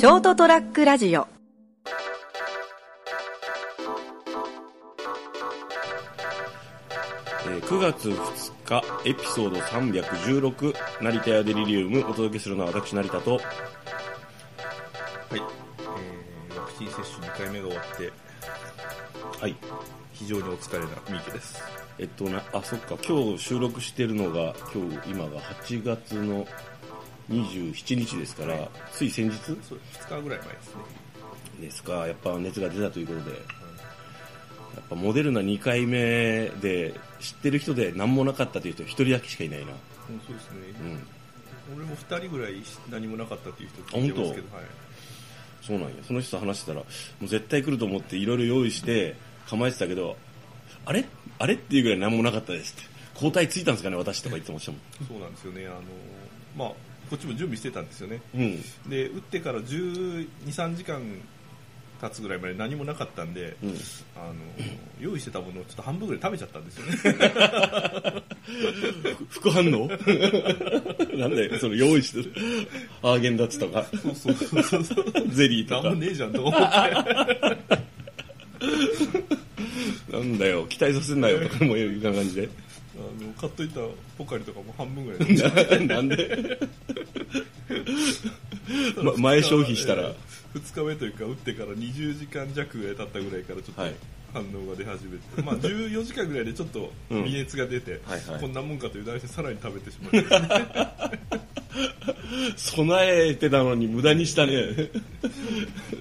ショートトラックラジオ。えー9月2日エピソード316成田屋デリリウムお届けするのは私成田と。はい、えー、ワクチン接種2回目が終わってはい。非常にお疲れな三池です。えっとなあそっか。今日収録してるのが今日今が8月の27日ですから、つい先日？そう2日ぐらい前ですね。ですか。やっぱ熱が出たということで、やっぱモデルナ2回目で知ってる人で何もなかったという人1人だけしかいないな。うんそうですね、うん。俺も2人ぐらい何もなかったっていう人聞いてますけどはい。そうなんや。その人と話してたらもう絶対来ると思っていろいろ用意して構えてたけどあれ？あれっていうぐらい何もなかったですって。抗体ついたんですかね私とか言ってましたもそうなんですよね。あのまあこっちも準備してたんですよね。んうん。で打ってから1 2 3時間経つぐらいまで何もなかったんで、うん。あの用意してたものをちょっと半分ぐらい食べちゃったんですよね。副反応？なんだよその用意してる。アーゲンダッツとか。そうそうそうそう。ゼリーとか。なんもねえじゃんと思って。なんだよ期待させんなよとかもいう感じで。あの買っといたポカリとかも半分ぐらい。なんで、ま、前消費したら、2日目というか打ってから20時間弱ぐらい経ったぐらいからちょっとはい。反応が出始めて、まあ 14時間ぐらいでちょっと微熱が出て、はいはい。こんなもんかという題してさらに食べてしまって。備えてたのに無駄にしたね。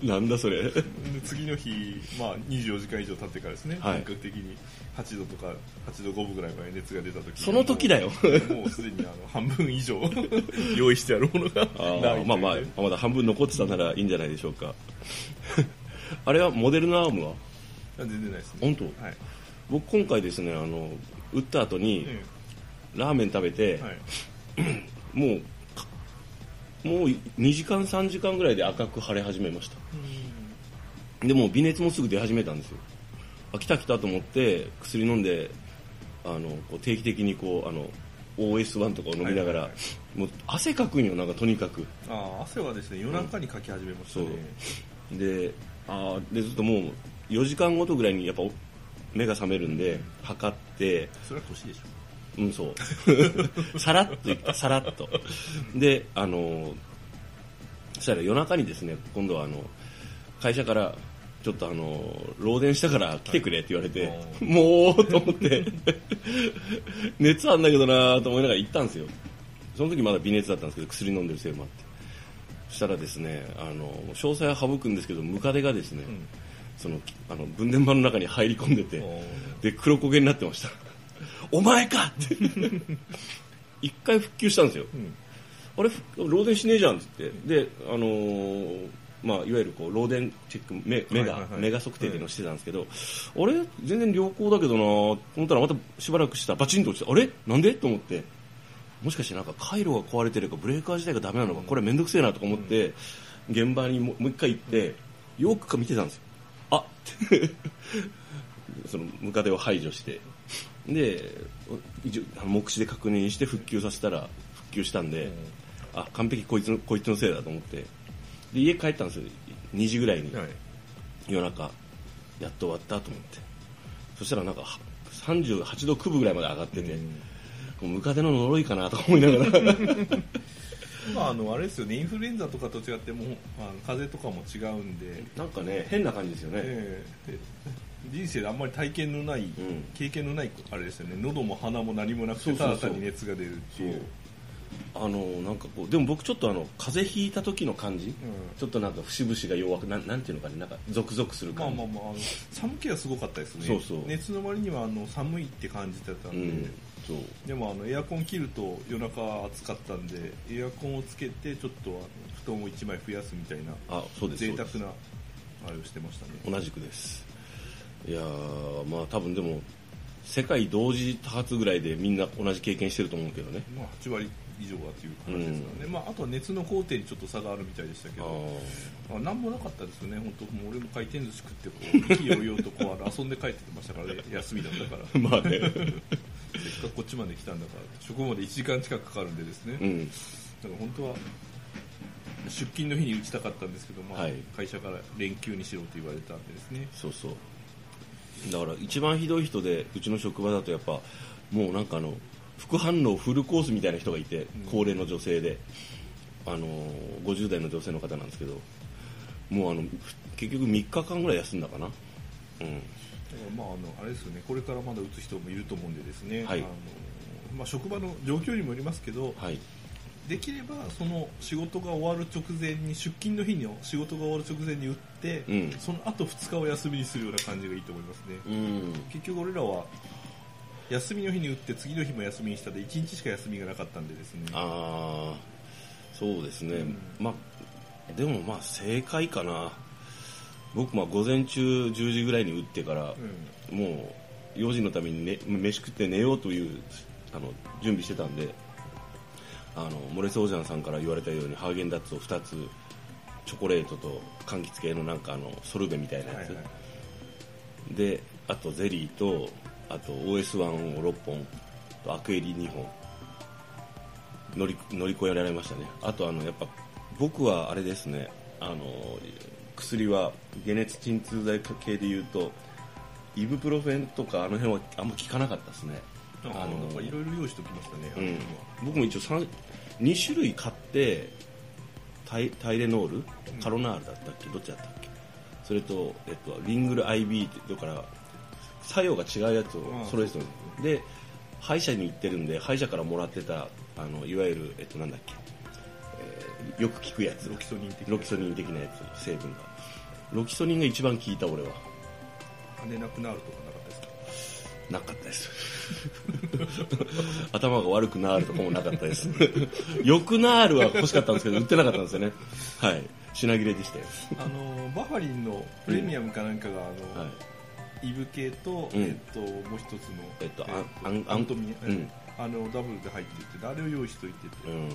なんだそれ。で次の日、まあ、24時間以上経ってからですね、はい。本格的に8度とか8度5分ぐらいまで熱が出た時にその時だよ。もうすでにあの半分以上用意してあるものが まあまあまだ半分残ってたならいいんじゃないでしょうか。あれはモデルナアームは？全然ないですね。本当？はい、僕今回ですねあの打った後にえラーメン食べてえ、はい。もうかもう2時間3時間ぐらいで赤く腫れ始めました。でもう微熱もすぐ出始めたんですよあ来た来たと思って薬飲んであのこう定期的にこうあの OS1 とかを飲みながら、もう汗かくんよなんかとにかく。ああ汗はですね夜中にかき始めましたね、であーでずっともう4時間ごとぐらいにやっぱ目が覚めるんで測って。それは年でしょ。うんそう。さらっと言ったさらっと。であのそしたら夜中にですね今度はあの会社からちょっとあの漏電したから来てくれって言われて、はい。もうと思って。熱あんだけどなと思いながら行ったんですよ。その時まだ微熱だったんですけど薬飲んでるせいもあって。そしたらですねあの詳細は省くんですけどムカデがですね、うん。そのあの分電盤の中に入り込んでてで黒焦げになってました。お前かって。一回復旧したんですよ。うん。あれふ漏電しねえじゃんっつって。であのーまあ、いわゆるこう漏電チェックメメガ、はいはいはい。メガ測定っていうのをしてたんですけど、あれ全然良好だけどなと思ったらまたしばらくしたらバチンと落ちてあれ？なんで？と思って。もしかしてなんか回路が壊れてるかブレーカー自体がダメなのかこれめんどくせえなとか思って、現場にももう一回行ってよく見てたんです。よあっ！て。そのムカデを排除して。で目視で確認して復旧させたら復旧したんで、あ完璧こいつのこいつのせいだと思ってで家帰ったんですよ。2時ぐらいに、はい。夜中。やっと終わったと思って。そしたらなんかは38度9分ぐらいまで上がってて、こうムカデの呪いかなとか思いながら。まああのあれですよね。インフルエンザとかと違ってもうあの風邪とかも違うんで、なんかね変な感じですよね、ええ。で人生であんまり体験のない、ん。経験のないあれですよね。喉も鼻も何もなくてただ単に熱が出るっていうあのなんかこうでも僕ちょっとあの風邪ひいた時の感じ、ちょっとなんか節々が弱くなんなんていうのかねなんかゾクゾクするまあ感じ、まあまああの寒気はすごかったですね。そうそう。熱の割にはあの寒いって感じてたんで、うんそう。でもあのエアコン切ると夜中暑かったんでエアコンをつけてちょっとあの布団を1枚増やすみたいなあそうです贅沢なあれをしてましたね。同じくです。いやーまあ多分でも世界同時多発ぐらいでみんな同じ経験してると思うけどね。まあ、8割以上はという話ですからね、まあ、あとは熱の工程にちょっと差があるみたいでしたけあどーあなんもなかったですよね。本当もう俺も回転寿司食ってこう意気揚々とこう遊んで帰ってましたからね。休みだったから。まあね。せっかくこっちまで来たんだから職場まで1時間近くかかるんでですね、うんだから本当は出勤の日に打ちたかったんですけど、まあはい。会社から連休にしろと言われたんでですね。そうそう。だから一番ひどい人でうちの職場だとやっぱもうなんかあの副反応フルコースみたいな人がいて、高齢の女性で。あのー50代の女性の方なんですけど。もうあのふ結局3日間ぐらい休んだかな。うん。だからまああのあれですよね。これからまだ打つ人もいると思うんでですね、はい。あのまあ、職場の状況にもよりますけどはい。できればその仕事が終わる直前に出勤の日に仕事が終わる直前に打って、うん。その後2日を休みにするような感じがいいと思いますね、うん。結局俺らは休みの日に打って次の日も休みにしたで1日しか休みがなかったんでですね。ああそうですね、うん。まあでもまあ正解かな。僕まあ午前中10時ぐらいに打ってから、うん。もう4時のために、ね、飯食って寝ようというあの準備してたんであのモレソージャンさんから言われたようにハーゲンダッツを2つチョコレートと柑橘系のなんかあのソルベみたいなやつ、はいはい。であとゼリーとあと OS1 を6本とアクエリ2本。乗り乗り越えられましたね。あとあのやっぱ僕はあれですね。あの薬は解熱鎮痛剤系でいうとイブプロフェンとかあの辺はあんま効かなかったですね。ああのいろいろ用意しておきましたね、うん、僕も一応3 2種類買ってタイタイレノール？カロナールだったっけ？どっちだったっけ？それと、えっと、リングル IB ってだから作用が違うやつを揃えてたんですで歯医者に行ってるんで歯医者からもらってたあのいわゆる、えっと、なんだっけ、えーよく効くやつ。ロキソニン的な。ロキソニン的なやつ成分が。ロキソニンが一番効いた俺は。跳ねなくなるとかなかったですか？なかったです。頭が悪くなるとかもなかったです。よくなるは欲しかったんですけど売ってなかったんですよね。はい。品切れでしたよ。あのバファリンのプレミアムかなんかが、あのはいイブ系と、うん。えっと、もう一つの、えっとーアンアントミうん。あのダブルで入っていてあれを用意しといてて、うん。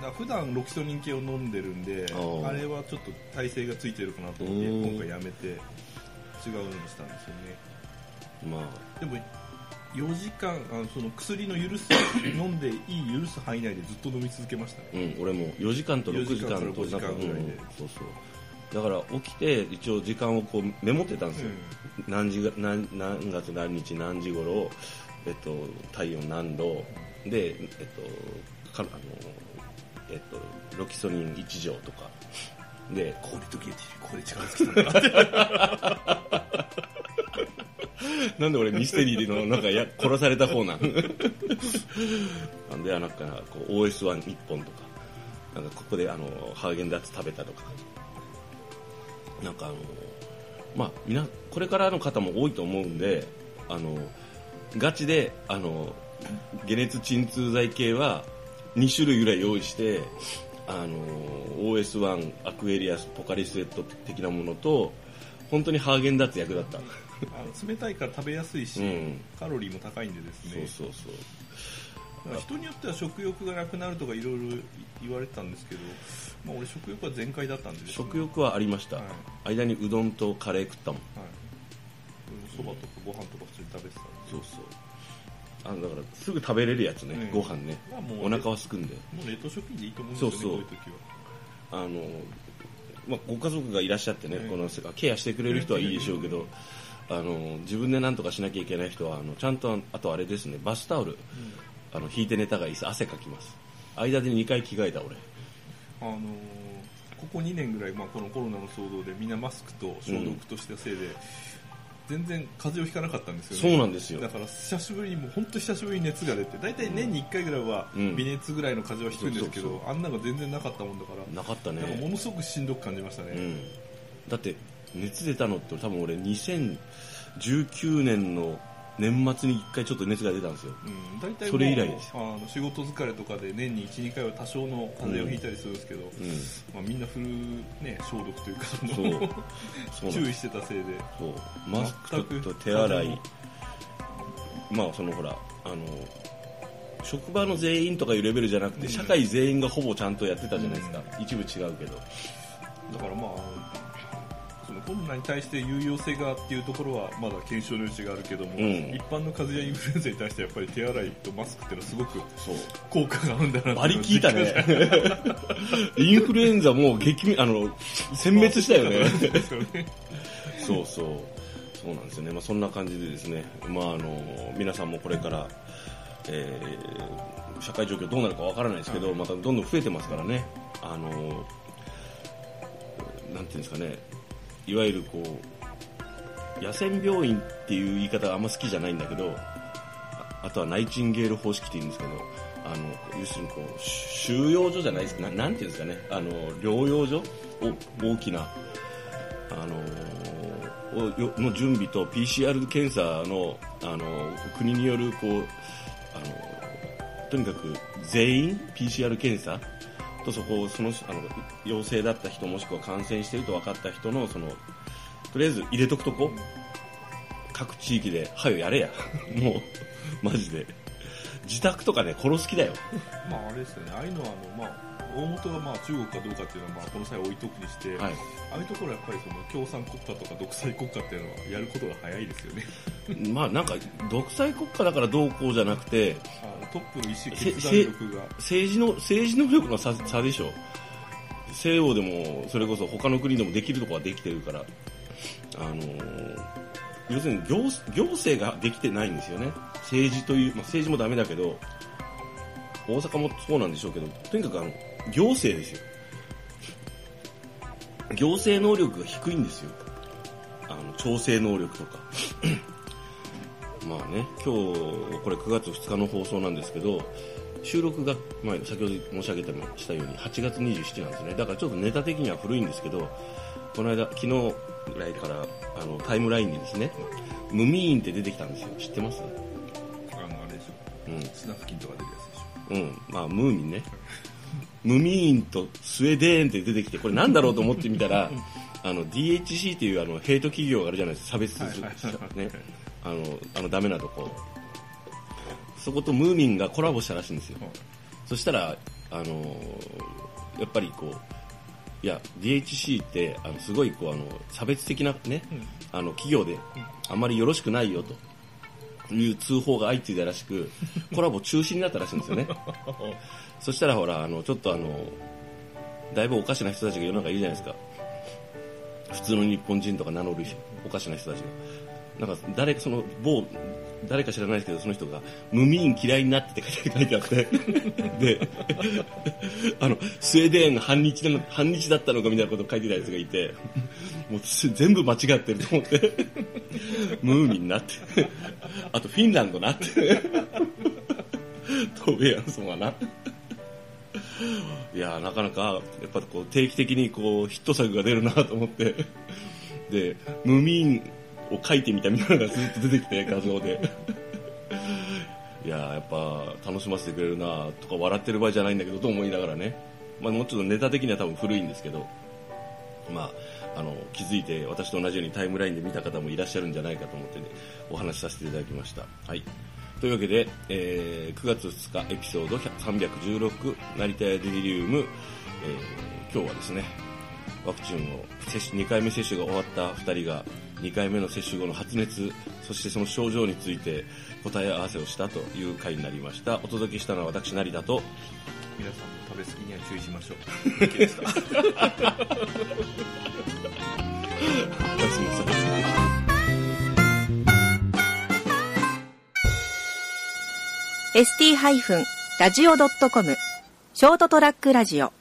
だ普段ロキソニン系を飲んでるんであれはちょっと耐性がついてるかなと思ってうん。今回やめて違うのにしたんですよね。まあ。でも4時間あのその薬の許す飲んでいい許す範囲内でずっと飲み続けましたね。うん、俺も4時間と6時間4と時間から5時間ぐらいで。うん。そうそうだから起きて一応時間をこうメモってたんですよ、何時が何何月何日何時頃えっと体温何度でえっとかあのえっとロキソニン1錠とか。でここで時計ここで力尽きたんだ なんで俺ミステリーのなんかや殺された方なん？なんでなんかこう OS11 本とか。なんかここであのハーゲンダッツ食べたとかなんかあのまあみなこれからの方も多いと思うんであのガチであの解熱鎮痛剤系は2種類ぐらい用意してあの OS1 アクエリアスポカリスエット的なものと本当にハーゲンダッツ役だった。あの冷たいから食べやすいし、うん。カロリーも高いんでですね。そうそうそう人によっては食欲がなくなるとかいろいろ言われてたんですけど、まあ、俺食欲は全開だったんでね。食欲はありました、はい。間にうどんとカレー食ったもん。はい。そばとかご飯とか普通に食べてたんで。そうそう。あのだからすぐ食べれるやつね、うん。ご飯ね。まあもうお腹はすくんで。もう冷凍食品でいいと思うんですよねそうそう。こういう時は。あの、まあ、ご家族がいらっしゃってね、うん。このケアしてくれる人はいいでしょうけど、あの自分で何とかしなきゃいけない人はあのちゃんとあとあれですねバスタオルあの引いて寝たがいいです。汗かきます。間で2回着替えた俺。あのーここ2年ぐらい、まあ、このコロナの騒動でみんなマスクと消毒としたせいで、全然風邪をひかなかったんですよね。そうなんですよ。だから久しぶりにもう本当久しぶりに熱が出て大体年に1回ぐらいはうん。微熱ぐらいの風邪はひくんですけど、あんなのが全然なかったもんだからなかったなんかもね、のすごくしんどく感じましたね、うん、だって熱出たのって多分俺2019年の年末に1回ちょっと熱が出たんですよ。うん、大体それ以来です。あの仕事疲れとかで年に12回は多少の風邪をひいたりするんですけど、うん。まあ、みんなフル、ね、消毒というかそう。注意してたせいで。そう。マスクと手洗い。まあそのほらあの職場の全員とかいうレベルじゃなくて、社会全員がほぼちゃんとやってたじゃないですか、一部違うけど。だからまあコロナに対して有用性がっていうところはまだ検証の余地があるけども、うん一般の風邪やインフルエンザに対してやっぱり手洗いとマスクっていうのはすごく。効果があるんだなバリ効いたね。インフルエンザもう激、あの、殲滅したよね。ね。そうそう。そうなんですよね。まあそんな感じでですね、まああの、皆さんもこれから、えー社会状況どうなるかわからないですけど、はいまたどんどん増えてますからね。あの、なんていうんですかね、いわゆるこう、野戦病院っていう言い方があんま好きじゃないんだけど、あとはナイチンゲール方式って言うんですけど、あの、要するにこう、収容所じゃないですか、ななんていうんですかね、あの、療養所？お大きな、あのの準備と PCR 検査の、あの国によるこう、あのとにかく全員？PCR 検査？とそこをそのあの陽性だった人もしくは感染していると分かった人のそのとりあえず入れとくとこ、各地域で、はよやれや。もう、マジで。自宅とかね、殺す気だよ。まああれですよね、ああいうのはあの、まあ、大元がまあ中国かどうかっていうのは、まあ、この際置いとくにして、はい。ああいうところはやっぱりその共産国家とか独裁国家っていうのはやることが早いですよね。まあなんか、独裁国家だからどうこうじゃなくて、トップの意思せ決断力が、政治の、政治能力の差差でしょ。西洋でも、それこそ他の国でもできるとこはできてるから、あのー要するに行行政ができてないんですよね。政治という、まあ、政治もダメだけど、大阪もそうなんでしょうけど、とにかくあの、行政ですよ。行政能力が低いんですよ。あの、調整能力とか。まあね、今日、これ9月2日の放送なんですけど、収録が、まあ、先ほど申し上げたもしたように8月27なんですね。だからちょっとネタ的には古いんですけど、この間、昨日ぐらいからあのタイムラインにですね、ムミーンって出てきたんですよ。知ってます？あの、あれでしょ、うん。スナフキンとか出るやつでしょ。うん。まあ、ムーミンね。ムミーンとスウェーデーンって出てきて、これなんだろうと思ってみたら、あの、DHC っていうあの、ヘイト企業があるじゃないですか、差別する、ね。あの、あの、ダメなとこ。そことムーミンがコラボしたらしいんですよ。そしたら、あのーやっぱりこう、いや、DHC って、あの、すごいこう、あの、差別的なね、あの、企業で、あんまりよろしくないよと。いう通報が相次いだらしく、コラボ中止になったらしいんですよね。そしたらほら、あの、ちょっとあの、だいぶおかしな人たちが世の中いるじゃないですか。普通の日本人とか名乗るおかしな人たちが。なんか、誰か、その、某、誰か知らないですけど、その人が、ムミーン嫌いになってって書いてあって、で、あの、スウェーデン反日な反日だったのかみたいなことを書いてたやつがいて、もう全部間違ってると思って、ムーミンなって、あとフィンランドなって、トベアンソンはな。いやなかなか、やっぱこう定期的にこうヒット作が出るなと思って、で、ムミンを書いてみたみたいなのがずっと出てきて、画像で。いやーやっぱ楽しませてくれるなとか笑ってる場合じゃないんだけどと思いながらね。まあもうちょっとネタ的には多分古いんですけど、まあ、あの、気づいて私と同じようにタイムラインで見た方もいらっしゃるんじゃないかと思ってね、お話しさせていただきました。はい。というわけで、えー9月2日エピソード316成田屋デリリウム、えー今日はですね、ワクチンを接種2回目接種が終わった2人が2回目の接種後の発熱そしてその症状について答え合わせをしたという回になりました。お届けしたのは私成田と皆さんも食べ過ぎには注意しましょう。いいです。かおやすみなさい ST-radio.com ショートトラックラジオ